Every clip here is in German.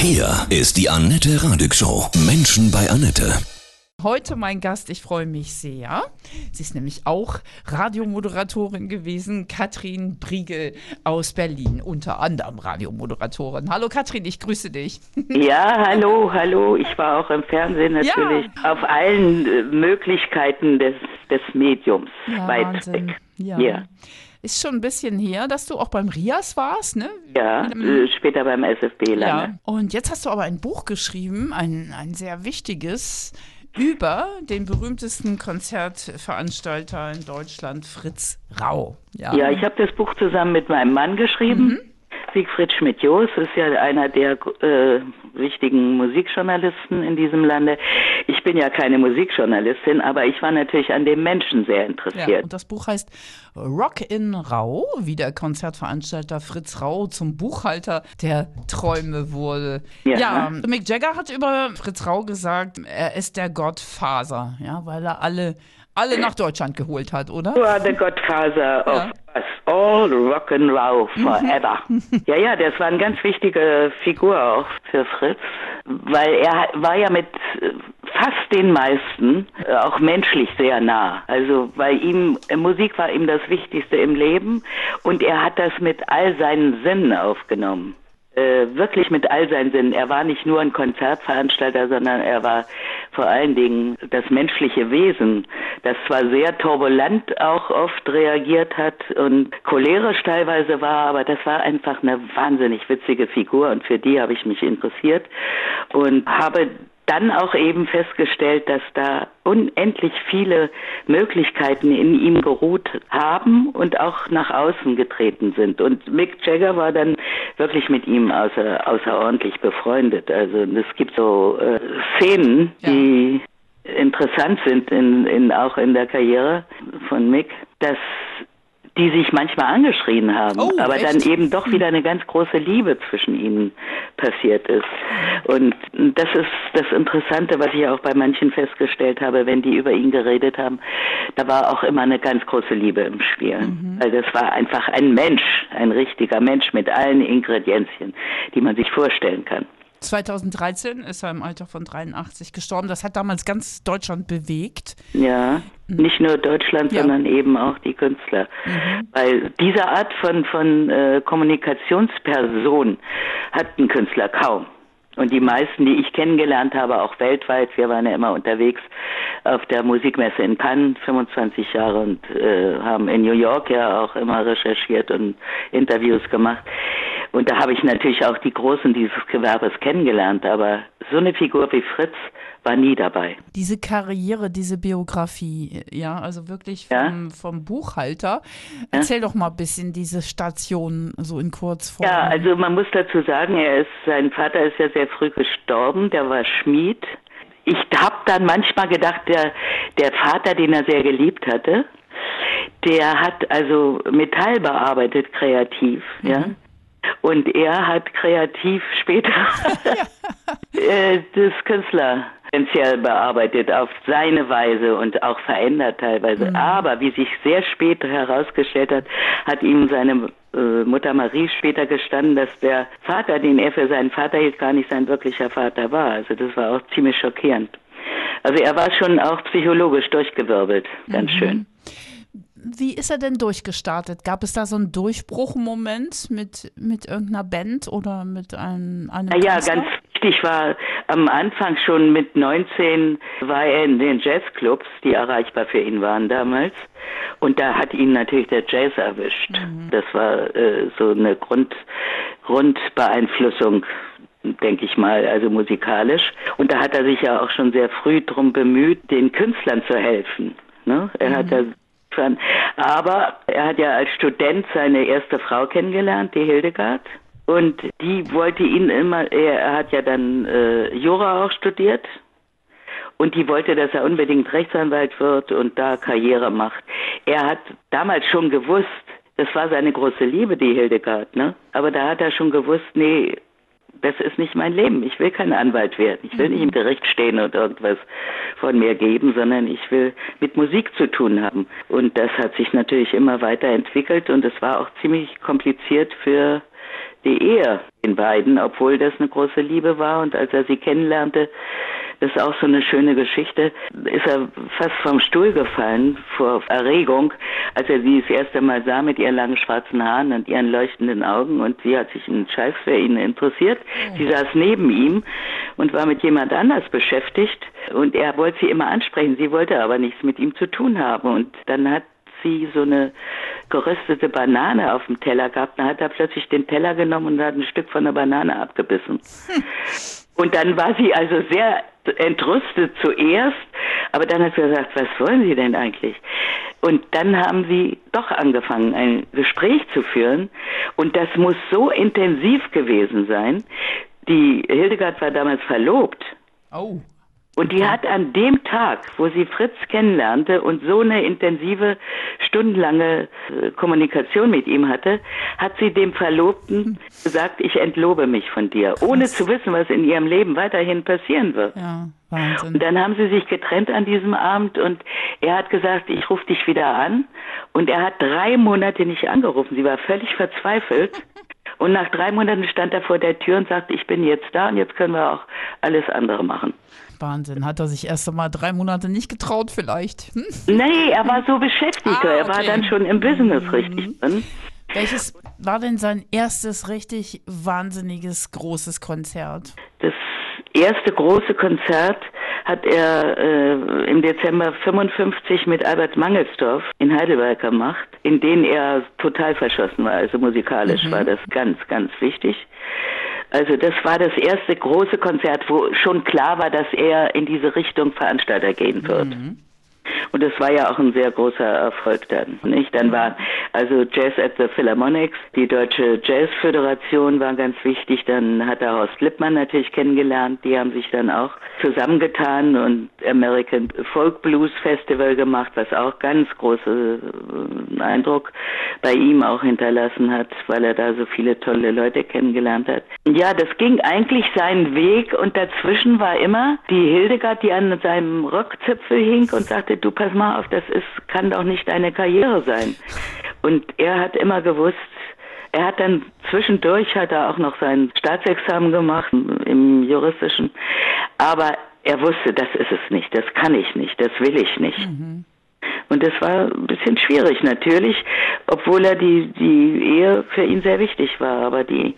Hier ist die Annette Radig Show. Menschen bei Annette. Heute mein Gast, ich freue mich sehr. Sie ist nämlich auch Radiomoderatorin gewesen, Katrin Briegel aus Berlin, unter anderem Radiomoderatorin. Hallo Katrin, ich grüße dich. Ja, hallo, hallo. Ich war auch im Fernsehen natürlich ja. auf allen äh, Möglichkeiten des, des Mediums ja, weit Wahnsinn. weg. Ja. Ja. Ist schon ein bisschen her, dass du auch beim Rias warst, ne? Ja, äh, später beim SFB Ja. lange. Und jetzt hast du aber ein Buch geschrieben, ein, ein sehr wichtiges, über den berühmtesten Konzertveranstalter in Deutschland, Fritz Rau. Ja, Ja, ich habe das Buch zusammen mit meinem Mann geschrieben. Siegfried Schmidt-Joos ist ja einer der äh, wichtigen Musikjournalisten in diesem Lande. Ich bin ja keine Musikjournalistin, aber ich war natürlich an dem Menschen sehr Ja, interessiert. und das Buch heißt Rock in Rau, wie der Konzertveranstalter Fritz Rau zum Buchhalter der Träume wurde. Ja. Ja. Mick Jagger hat über Fritz Rau gesagt, er ist der Gottfaser, ja, weil er alle, alle nach Deutschland geholt hat, oder? Du are the Godfather of Ja. us all, rock and roll forever. ja, ja, das war eine ganz wichtige Figur auch für Fritz, weil er war ja mit äh, fast den meisten äh, auch menschlich sehr nah. Also weil ihm äh, Musik war ihm das Wichtigste im Leben und er hat das mit all seinen Sinnen aufgenommen wirklich mit all seinen Sinnen. Er war nicht nur ein Konzertveranstalter, sondern er war vor allen Dingen das menschliche Wesen, das zwar sehr turbulent auch oft reagiert hat und cholerisch teilweise war, aber das war einfach eine wahnsinnig witzige Figur und für die habe ich mich interessiert und habe dann auch eben festgestellt, dass da unendlich viele Möglichkeiten in ihm geruht haben und auch nach außen getreten sind. Und Mick Jagger war dann wirklich mit ihm außer, außerordentlich befreundet. Also es gibt so äh, Szenen, Ja. die interessant sind in, in auch in der Karriere von Mick, dass die sich manchmal angeschrien haben, Oh, aber echt? dann eben doch wieder eine ganz große Liebe zwischen ihnen passiert ist. Und das ist das Interessante, was ich auch bei manchen festgestellt habe, wenn die über ihn geredet haben, da war auch immer eine ganz große Liebe im Spiel. Weil das war einfach ein Mensch, ein richtiger Mensch mit allen Ingredienzien, die man sich vorstellen kann. 2013 ist er im Alter von 83 gestorben. Das hat damals ganz Deutschland bewegt. Ja, nicht nur Deutschland, Ja. sondern eben auch die Künstler. Weil diese Art von, von äh, Kommunikationsperson hat ein Künstler kaum. Und die meisten, die ich kennengelernt habe, auch weltweit, wir waren ja immer unterwegs auf der Musikmesse in Cannes, 25 Jahre und äh, haben in New York ja auch immer recherchiert und Interviews gemacht. Und da habe ich natürlich auch die Großen dieses Gewerbes kennengelernt, aber so eine Figur wie Fritz war nie dabei. Diese Karriere, diese Biografie, ja, also wirklich Ja. vom, vom Buchhalter. Erzähl doch mal ein bisschen diese Station so in Kurzform. Ja, also man muss dazu sagen, er ist, sein Vater ist ja sehr früh gestorben, der war Schmied. Ich habe dann manchmal gedacht, der, der Vater, den er sehr geliebt hatte, der hat also Metall bearbeitet, kreativ, ja. Und er hat kreativ später äh, das Künstlerpotenzial bearbeitet auf seine Weise und auch verändert teilweise. Aber wie sich sehr spät herausgestellt hat, hat ihm seine äh, Mutter Marie später gestanden, dass der Vater, den er für seinen Vater hielt, gar nicht sein wirklicher Vater war. Also das war auch ziemlich schockierend. Also er war schon auch psychologisch durchgewirbelt, ganz schön. Wie ist er denn durchgestartet? Gab es da so einen Durchbruchmoment mit, mit irgendeiner Band oder mit einem, einem Na ja, Künstler? ganz wichtig war am Anfang schon mit 19 war er in den Jazzclubs, die erreichbar für ihn waren damals. Und da hat ihn natürlich der Jazz erwischt. Das war äh, so eine Grund, Grundbeeinflussung denke ich mal, also musikalisch. Und da hat er sich ja auch schon sehr früh drum bemüht, den Künstlern zu helfen. Ne? Er hat ja schon, aber er hat ja als Student seine erste Frau kennengelernt, die Hildegard. Und die wollte ihn immer, er, er hat ja dann äh, Jura auch studiert. Und die wollte, dass er unbedingt Rechtsanwalt wird und da Karriere macht. Er hat damals schon gewusst, das war seine große Liebe, die Hildegard, ne? Aber da hat er schon gewusst, nee, das ist nicht mein Leben. Ich will kein Anwalt werden. Ich will nicht im Gericht stehen und irgendwas von mir geben, sondern ich will mit Musik zu tun haben. Und das hat sich natürlich immer weiterentwickelt und es war auch ziemlich kompliziert für die Ehe den beiden, obwohl das eine große Liebe war. Und als er sie kennenlernte, das ist auch so eine schöne Geschichte, ist er fast vom Stuhl gefallen vor Erregung, als er sie das erste Mal sah mit ihren langen schwarzen Haaren und ihren leuchtenden Augen. Und sie hat sich einen Scheiß für ihn interessiert. Sie saß neben ihm und war mit jemand anders beschäftigt. Und er wollte sie immer ansprechen. Sie wollte aber nichts mit ihm zu tun haben. Und dann hat sie so eine geröstete Banane auf dem Teller gehabt. Dann hat er plötzlich den Teller genommen und hat ein Stück von der Banane abgebissen. Hm. Und dann war sie also sehr entrüstet zuerst, aber dann hat sie gesagt, was wollen Sie denn eigentlich? Und dann haben sie doch angefangen, ein Gespräch zu führen. Und das muss so intensiv gewesen sein. Die Hildegard war damals verlobt. Oh. Und die hat an dem Tag, wo sie Fritz kennenlernte und so eine intensive, stundenlange äh, Kommunikation mit ihm hatte, hat sie dem Verlobten gesagt, ich entlobe mich von dir, ohne zu wissen, was in ihrem Leben weiterhin passieren wird. Ja. Und dann haben sie sich getrennt an diesem Abend und er hat gesagt, ich rufe dich wieder an. Und er hat drei Monate nicht angerufen. Sie war völlig verzweifelt. Und nach drei Monaten stand er vor der Tür und sagte, ich bin jetzt da und jetzt können wir auch alles andere machen. Wahnsinn. Hat er sich erst einmal drei Monate nicht getraut, vielleicht? Hm? Nee, er war so beschäftigt. Ah, okay. Er war dann schon im Business mhm. richtig drin. Welches war denn sein erstes richtig wahnsinniges großes Konzert? Das erste große Konzert hat er äh, im Dezember 55 mit Albert Mangelsdorf in Heidelberg gemacht, in den er total verschossen war. Also musikalisch mhm. war das ganz, ganz wichtig. Also das war das erste große Konzert, wo schon klar war, dass er in diese Richtung Veranstalter gehen wird. Mhm. Und das war ja auch ein sehr großer Erfolg dann, nicht? Dann war also Jazz at the Philharmonics, die Deutsche Jazzföderation war ganz wichtig. Dann hat er Horst Lippmann natürlich kennengelernt. Die haben sich dann auch zusammengetan und American Folk Blues Festival gemacht, was auch ganz großen äh, Eindruck bei ihm auch hinterlassen hat, weil er da so viele tolle Leute kennengelernt hat. Ja, das ging eigentlich seinen Weg und dazwischen war immer die Hildegard, die an seinem Rockzipfel hing und sagte, du pass mal auf, das ist, kann doch nicht deine Karriere sein. Und er hat immer gewusst, er hat dann zwischendurch hat er auch noch sein Staatsexamen gemacht im juristischen, aber er wusste, das ist es nicht, das kann ich nicht, das will ich nicht. Mhm. Und das war ein bisschen schwierig natürlich, obwohl er die, die Ehe für ihn sehr wichtig war. Aber die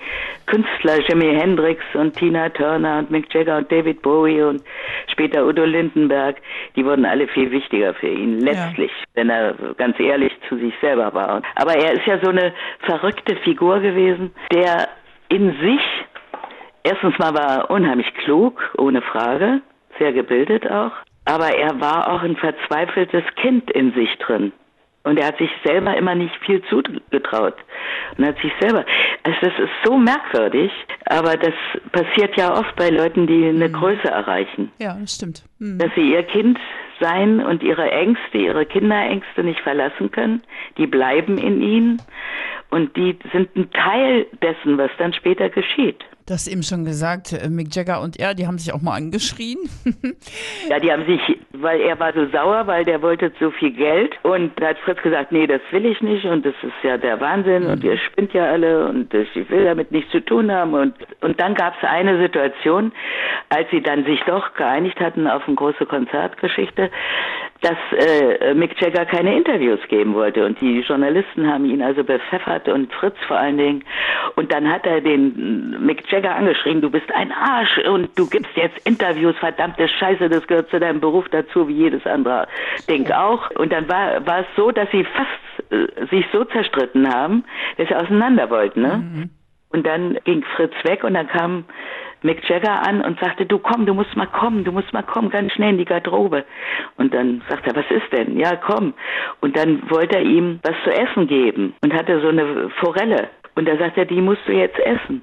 Künstler Jimi Hendrix und Tina Turner und Mick Jagger und David Bowie und später Udo Lindenberg, die wurden alle viel wichtiger für ihn, letztlich, ja. wenn er ganz ehrlich zu sich selber war. Aber er ist ja so eine verrückte Figur gewesen, der in sich, erstens mal war er unheimlich klug, ohne Frage, sehr gebildet auch, aber er war auch ein verzweifeltes Kind in sich drin. Und er hat sich selber immer nicht viel zugetraut. Und hat sich selber, also das ist so merkwürdig, aber das passiert ja oft bei Leuten, die eine mhm. Größe erreichen. Ja, das stimmt. Mhm. Dass sie ihr Kind sein und ihre Ängste, ihre Kinderängste nicht verlassen können. Die bleiben in ihnen und die sind ein Teil dessen, was dann später geschieht. Du hast eben schon gesagt, äh, Mick Jagger und er, die haben sich auch mal angeschrien. ja, die haben sich, weil er war so sauer, weil der wollte so viel Geld. Und da hat Fritz gesagt, nee, das will ich nicht. Und das ist ja der Wahnsinn. Mhm. und ihr spinnt ja alle. Und ich will damit nichts zu tun haben. Und, und dann gab es eine Situation, als sie dann sich doch geeinigt hatten auf eine große Konzertgeschichte, dass äh, Mick Jagger keine Interviews geben wollte und die Journalisten haben ihn also bepfeffert und Fritz vor allen Dingen und dann hat er den Mick Jagger angeschrien, du bist ein Arsch und du gibst jetzt Interviews, verdammte Scheiße, das gehört zu deinem Beruf dazu, wie jedes andere Ding auch. Und dann war, war es so, dass sie fast äh, sich so zerstritten haben, dass sie auseinander wollten. Ne? Mhm. Und dann ging Fritz weg und dann kam Mick Jagger an und sagte, du komm, du musst mal kommen, du musst mal kommen, ganz schnell in die Garderobe. Und dann sagte er, was ist denn? Ja, komm. Und dann wollte er ihm was zu essen geben und hatte so eine Forelle. Und da sagt er, die musst du jetzt essen.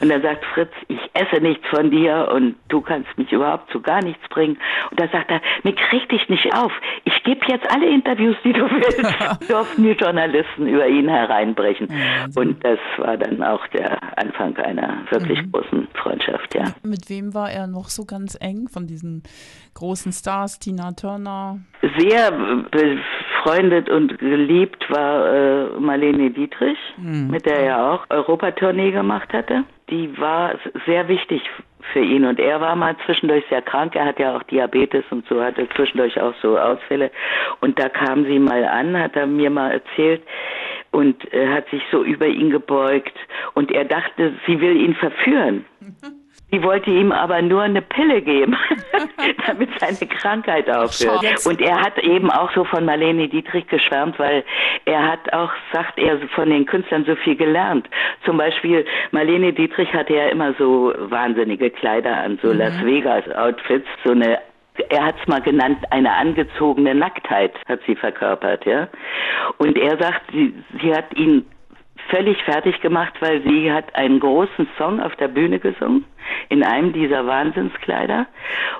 Und dann sagt Fritz, ich esse nichts von dir und du kannst mich überhaupt zu gar nichts bringen. Und dann sagt er, mir krieg dich nicht auf. Ich gebe jetzt alle Interviews, die du willst. durften die Journalisten über ihn hereinbrechen. Ja, und das war dann auch der Anfang einer wirklich mhm. großen Freundschaft, ja. Mit wem war er noch so ganz eng von diesen großen Stars, Tina Turner? Sehr befreundet und geliebt war äh, Marlene Dietrich, Hm. mit der er auch Europatournee gemacht hatte. Die war sehr wichtig für ihn und er war mal zwischendurch sehr krank. Er hat ja auch Diabetes und so, hatte zwischendurch auch so Ausfälle. Und da kam sie mal an, hat er mir mal erzählt und äh, hat sich so über ihn gebeugt und er dachte, sie will ihn verführen. Sie wollte ihm aber nur eine Pille geben, damit seine Krankheit aufhört. Und er hat eben auch so von Marlene Dietrich geschwärmt, weil er hat auch, sagt er, von den Künstlern so viel gelernt. Zum Beispiel Marlene Dietrich hatte ja immer so wahnsinnige Kleider an, so Las Vegas Outfits, so eine er hat es mal genannt, eine angezogene Nacktheit hat sie verkörpert, ja. Und er sagt, sie, sie hat ihn völlig fertig gemacht, weil sie hat einen großen Song auf der Bühne gesungen, in einem dieser Wahnsinnskleider.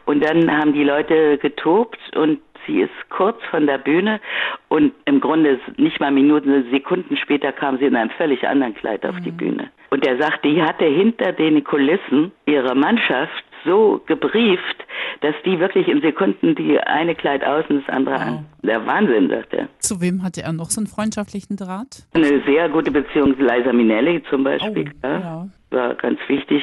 Und dann haben die Leute getobt und sie ist kurz von der Bühne und im Grunde nicht mal Minuten, Sekunden später kam sie in einem völlig anderen Kleid auf die Bühne. Und er sagt, die hatte hinter den Kulissen ihre Mannschaft so gebrieft, dass die wirklich in Sekunden die eine Kleid außen, das andere an. Der Wahnsinn, sagt er. Zu wem hatte er noch so einen freundschaftlichen Draht? Eine sehr gute Beziehung, Liza Minnelli zum Beispiel, Oh, ja, ja. war ganz wichtig.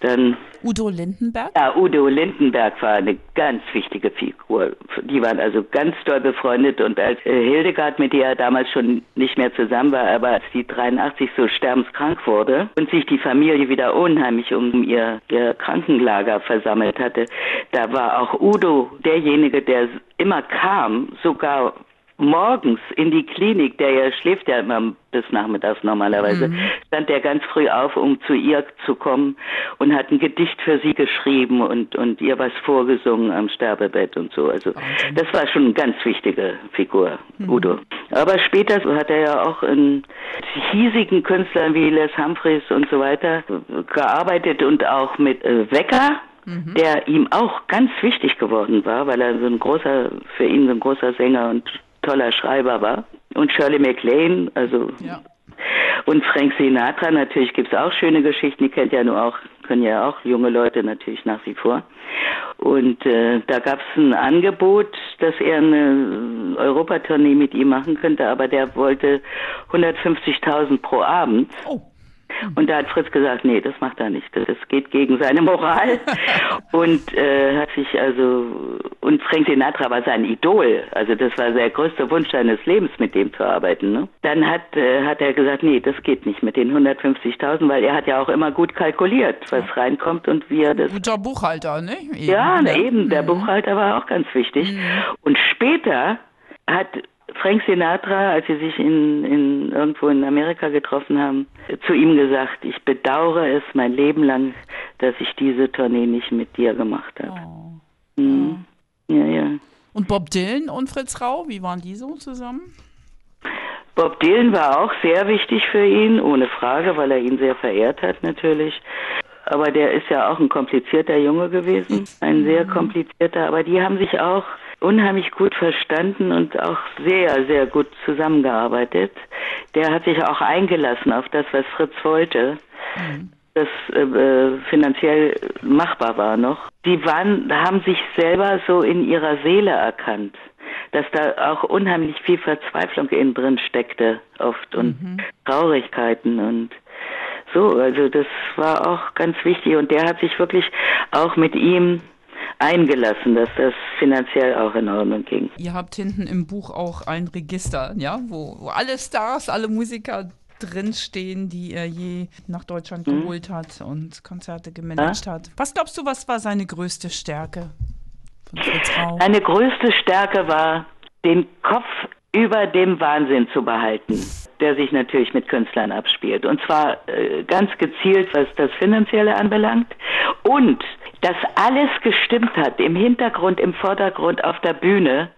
Dann Udo Lindenberg? ja, Udo Lindenberg war eine ganz wichtige Figur. Die waren also ganz doll befreundet und als äh, Hildegard, mit der er damals schon nicht mehr zusammen war, aber als die 83 so sterbenskrank wurde und sich die Familie wieder unheimlich um ihr, ihr Krankenlager versammelt hatte, da war auch Udo derjenige, der immer kam, sogar morgens in die Klinik, der ja schläft ja immer bis nachmittags normalerweise, stand er ganz früh auf, um zu ihr zu kommen und hat ein Gedicht für sie geschrieben und, und ihr was vorgesungen am Sterbebett und so. Also das war schon eine ganz wichtige Figur, Udo. Aber später hat er ja auch in hiesigen Künstlern wie Les Humphreys und so weiter gearbeitet und auch mit äh, Wecker, der ihm auch ganz wichtig geworden war, weil er so ein großer, für ihn so ein großer Sänger und toller Schreiber war. Und Shirley MacLaine, also Ja. und Frank Sinatra, natürlich gibt's auch schöne Geschichten, die kennt ja nur auch, können ja auch junge Leute natürlich nach wie vor. Und äh, da gab's ein Angebot, dass er eine Europatournee mit ihm machen könnte, aber der wollte 150.000 pro Abend. Oh. Und da hat Fritz gesagt, nee, das macht er nicht. Das geht gegen seine Moral. und äh, hat sich also und Frank Sinatra war sein Idol. Also das war der größte Wunsch seines Lebens, mit dem zu arbeiten. Ne? Dann hat äh, hat er gesagt, nee, das geht nicht mit den 150.000, weil er hat ja auch immer gut kalkuliert, was reinkommt und wie er das Guter Buchhalter, ne? Eben, ja, eben, der Buchhalter war auch ganz wichtig. Und später hat Frank Sinatra, als sie sich in, in irgendwo in Amerika getroffen haben, zu ihm gesagt, ich bedauere es mein Leben lang, dass ich diese Tournee nicht mit dir gemacht habe. Oh. Mhm. Ja, ja. Und Bob Dylan und Fritz Rau, wie waren die so zusammen? Bob Dylan war auch sehr wichtig für ihn, ohne Frage, weil er ihn sehr verehrt hat natürlich. Aber der ist ja auch ein komplizierter Junge gewesen, ein sehr komplizierter. Aber die haben sich auch unheimlich gut verstanden und auch sehr, sehr gut zusammengearbeitet. Der hat sich auch eingelassen auf das, was Fritz wollte. Das äh, äh, finanziell machbar war noch. Die waren, haben sich selber so in ihrer Seele erkannt dass da auch unheimlich viel Verzweiflung innen drin steckte oft und Traurigkeiten und so, also das war auch ganz wichtig und der hat sich wirklich auch mit ihm eingelassen, dass das finanziell auch in Ordnung ging. Ihr habt hinten im Buch auch ein Register, ja, wo, wo alle Stars, alle Musiker drinstehen, die er je nach Deutschland Mhm. geholt hat und Konzerte gemanagt hat. Was glaubst du, was war seine größte Stärke? Seine größte Stärke war, den Kopf über dem Wahnsinn zu behalten, der sich natürlich mit Künstlern abspielt. Und zwar äh, ganz gezielt, was das Finanzielle anbelangt. Und dass alles gestimmt hat, im Hintergrund, im Vordergrund, auf der Bühne.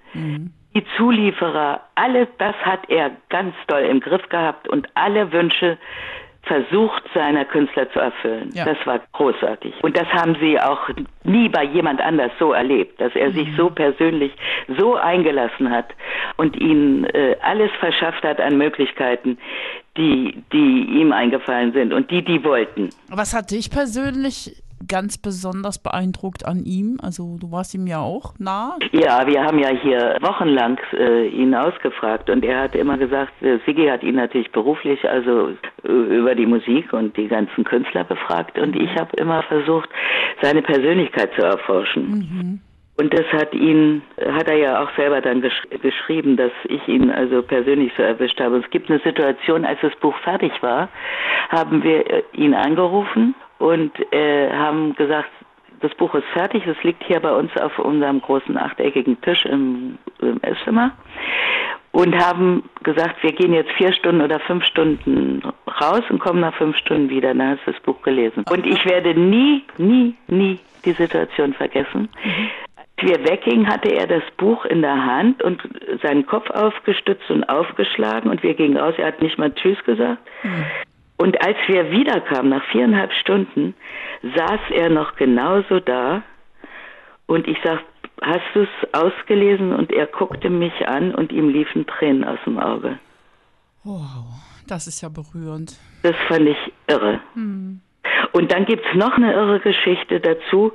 Die Zulieferer, alles das hat er ganz doll im Griff gehabt und alle Wünsche versucht, seiner Künstler zu erfüllen. Ja. Das war großartig. Und das haben sie auch nie bei jemand anders so erlebt, dass er sich so persönlich so eingelassen hat und ihnen äh, alles verschafft hat an Möglichkeiten, die, die ihm eingefallen sind und die, die wollten. Was hat dich persönlich ganz besonders beeindruckt an ihm? Also du warst ihm ja auch nah. Ja, wir haben ja hier wochenlang äh, ihn ausgefragt und er hat immer gesagt, äh, Siggi hat ihn natürlich beruflich, also äh, über die Musik und die ganzen Künstler befragt und ich habe immer versucht, seine Persönlichkeit zu erforschen. Mhm. Und das hat ihn, hat er ja auch selber dann gesch geschrieben, dass ich ihn also persönlich so erwischt habe. Es gibt eine Situation, als das Buch fertig war, haben wir äh, ihn angerufen und äh, haben gesagt, das Buch ist fertig, es liegt hier bei uns auf unserem großen achteckigen Tisch im, im Esszimmer und haben gesagt, wir gehen jetzt vier Stunden oder fünf Stunden raus und kommen nach fünf Stunden wieder. Dann hast du das Buch gelesen. Und ich werde nie, nie, nie die Situation vergessen. Mhm wir weggingen, hatte er das Buch in der Hand und seinen Kopf aufgestützt und aufgeschlagen und wir gingen aus. Er hat nicht mal Tschüss gesagt. Mhm. Und als wir wiederkamen, nach viereinhalb Stunden, saß er noch genauso da und ich sagte, hast du es ausgelesen? Und er guckte mich an und ihm liefen Tränen aus dem Auge. Wow, das ist ja berührend. Das fand ich irre. Mhm. Und dann gibt's noch eine irre Geschichte dazu.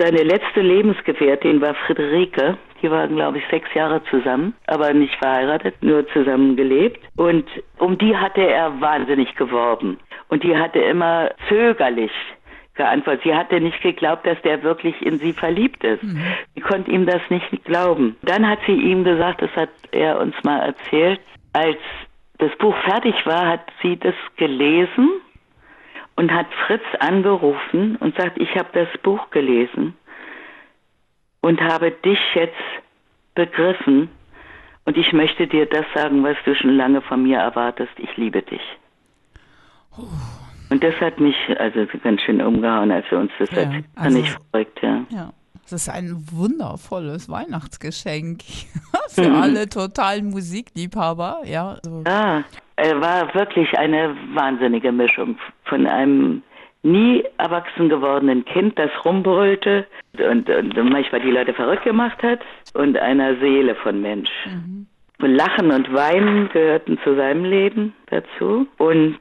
Seine letzte Lebensgefährtin war Friederike. Die waren, glaube ich, sechs Jahre zusammen, aber nicht verheiratet, nur zusammen gelebt. Und um die hatte er wahnsinnig geworben. Und die hatte immer zögerlich geantwortet. Sie hatte nicht geglaubt, dass der wirklich in sie verliebt ist. Mhm. Sie konnte ihm das nicht glauben. Dann hat sie ihm gesagt, das hat er uns mal erzählt, als das Buch fertig war, hat sie das gelesen und hat Fritz angerufen und sagt, ich habe das Buch gelesen und habe dich jetzt begriffen und ich möchte dir das sagen, was du schon lange von mir erwartest. Ich liebe dich. Und das hat mich also ganz schön umgehauen, als wir uns das ja, erzählt also, nicht verrückt, ja. ja. Es ist ein wundervolles Weihnachtsgeschenk für mhm. alle totalen Musikliebhaber. Ja, also. ja, er war wirklich eine wahnsinnige Mischung von einem nie erwachsen gewordenen Kind, das rumbrüllte und, und manchmal die Leute verrückt gemacht hat und einer Seele von Mensch. Mhm. Lachen und Weinen gehörten zu seinem Leben dazu. Und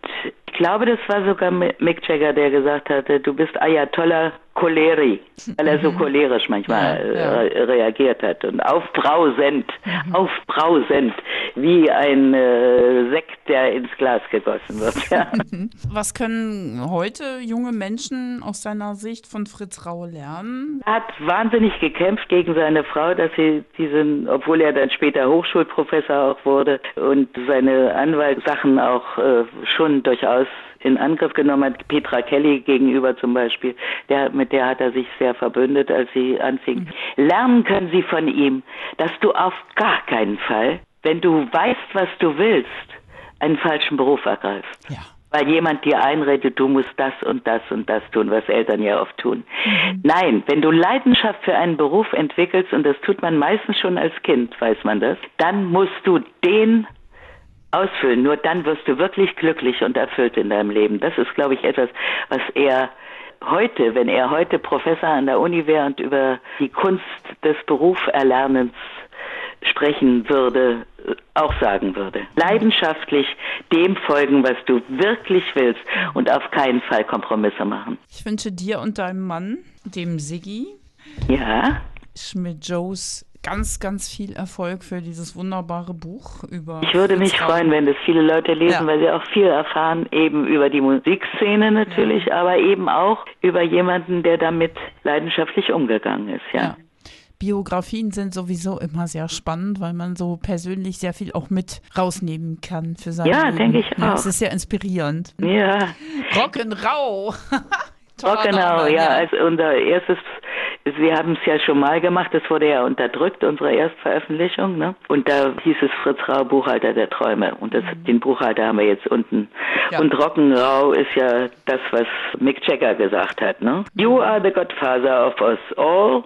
ich glaube, das war sogar Mick Jagger, der gesagt hatte, du bist Ayatollah Choleri, weil er so mhm. cholerisch manchmal ja, ja. Äh, reagiert hat und aufbrausend, mhm. aufbrausend, wie ein äh, Sekt, der ins Glas gegossen wird. Ja. Was können heute junge Menschen aus seiner Sicht von Fritz Rau lernen? Er hat wahnsinnig gekämpft gegen seine Frau, dass sie diesen, obwohl er dann später Hochschulprofessor auch wurde und seine Anwaltssachen auch äh, schon durchaus in Angriff genommen hat, Petra Kelly gegenüber zum Beispiel, der, mit der hat er sich sehr verbündet, als sie anfing. Mhm. Lernen können sie von ihm, dass du auf gar keinen Fall, wenn du weißt, was du willst, einen falschen Beruf ergreifst. Ja. Weil jemand dir einredet, du musst das und das und das tun, was Eltern ja oft tun. Mhm. Nein, wenn du Leidenschaft für einen Beruf entwickelst, und das tut man meistens schon als Kind, weiß man das, dann musst du den ausfüllen. Nur dann wirst du wirklich glücklich und erfüllt in deinem Leben. Das ist, glaube ich, etwas, was er heute, wenn er heute Professor an der Uni wäre und über die Kunst des Beruferlernens sprechen würde, auch sagen würde. Leidenschaftlich dem folgen, was du wirklich willst und auf keinen Fall Kompromisse machen. Ich wünsche dir und deinem Mann, dem Siggi, ja. Schmidt-Joes ganz, ganz viel Erfolg für dieses wunderbare Buch über. Ich würde mich freuen, wenn das viele Leute lesen, ja. weil sie auch viel erfahren, eben über die Musikszene natürlich, ja. aber eben auch über jemanden, der damit leidenschaftlich umgegangen ist, ja. ja. Biografien sind sowieso immer sehr spannend, weil man so persönlich sehr viel auch mit rausnehmen kann für sein Ja, denke ich auch. Ja, es ist sehr inspirierend. Ja. Rock'n'Roll. Rock'n'Roll, ja, als unser erstes wir haben es ja schon mal gemacht, das wurde ja unterdrückt, unsere Erstveröffentlichung, ne? Und da hieß es Fritz Rau, Buchhalter der Träume. Und das, mhm. den Buchhalter haben wir jetzt unten. Ja. Und Rock'n'Rau ist ja das, was Mick Jagger gesagt hat, ne? Mhm. You are the godfather of us all.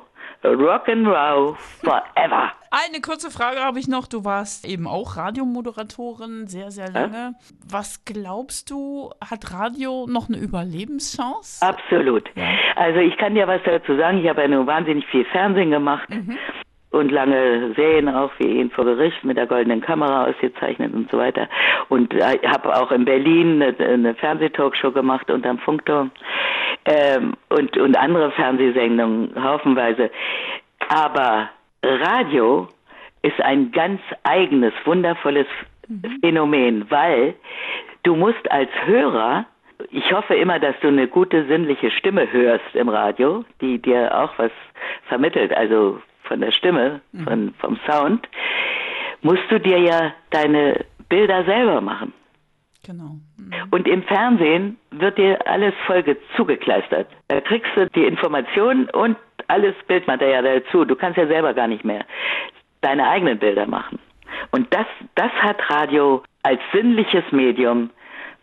Rock'n'Roll forever. Eine kurze Frage habe ich noch. Du warst eben auch Radiomoderatorin sehr, sehr lange. Ja? Was glaubst du, hat Radio noch eine Überlebenschance? Absolut. Ja. Also ich kann dir was dazu sagen. Ich habe ja nur wahnsinnig viel Fernsehen gemacht. Mhm. Und lange Serien auch wie ihn vor Gericht mit der goldenen Kamera ausgezeichnet und so weiter. Und äh, habe auch in Berlin eine, eine Fernsehtalkshow gemacht unterm Funkturm ähm, und, und andere Fernsehsendungen haufenweise. Aber Radio ist ein ganz eigenes, wundervolles mhm. Phänomen, weil du musst als Hörer ich hoffe immer, dass du eine gute sinnliche Stimme hörst im Radio, die dir auch was vermittelt, also von der Stimme, mhm. von, vom Sound, musst du dir ja deine Bilder selber machen. Genau. Mhm. Und im Fernsehen wird dir alles voll zugekleistert. Da kriegst du die Informationen und alles Bildmaterial dazu. Du kannst ja selber gar nicht mehr deine eigenen Bilder machen. Und das, das hat Radio als sinnliches Medium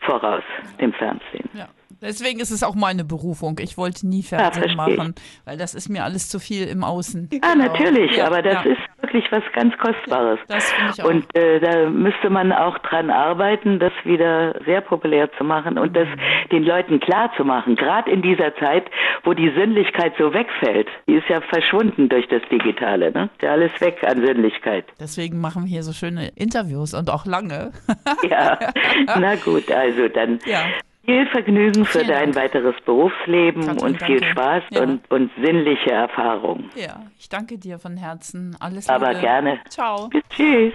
voraus, dem Fernsehen. Ja. Deswegen ist es auch meine Berufung. Ich wollte nie Fernsehen ja, machen, weil das ist mir alles zu viel im Außen. Ah, genau. natürlich, ja, aber das ja. ist wirklich was ganz Kostbares. Das finde ich auch. Und äh, da müsste man auch dran arbeiten, das wieder sehr populär zu machen und mhm. das den Leuten klar zu machen. Gerade in dieser Zeit, wo die Sinnlichkeit so wegfällt. Die ist ja verschwunden durch das Digitale. Ne? Ist ja alles weg an Sinnlichkeit. Deswegen machen wir hier so schöne Interviews und auch lange. ja, na gut, also dann. Ja. Viel Vergnügen für dein Dank. weiteres Berufsleben Katrin, und viel danke. Spaß ja. und, und sinnliche Erfahrung. Ja, ich danke dir von Herzen. Alles Aber gerne. Ciao. Tschüss.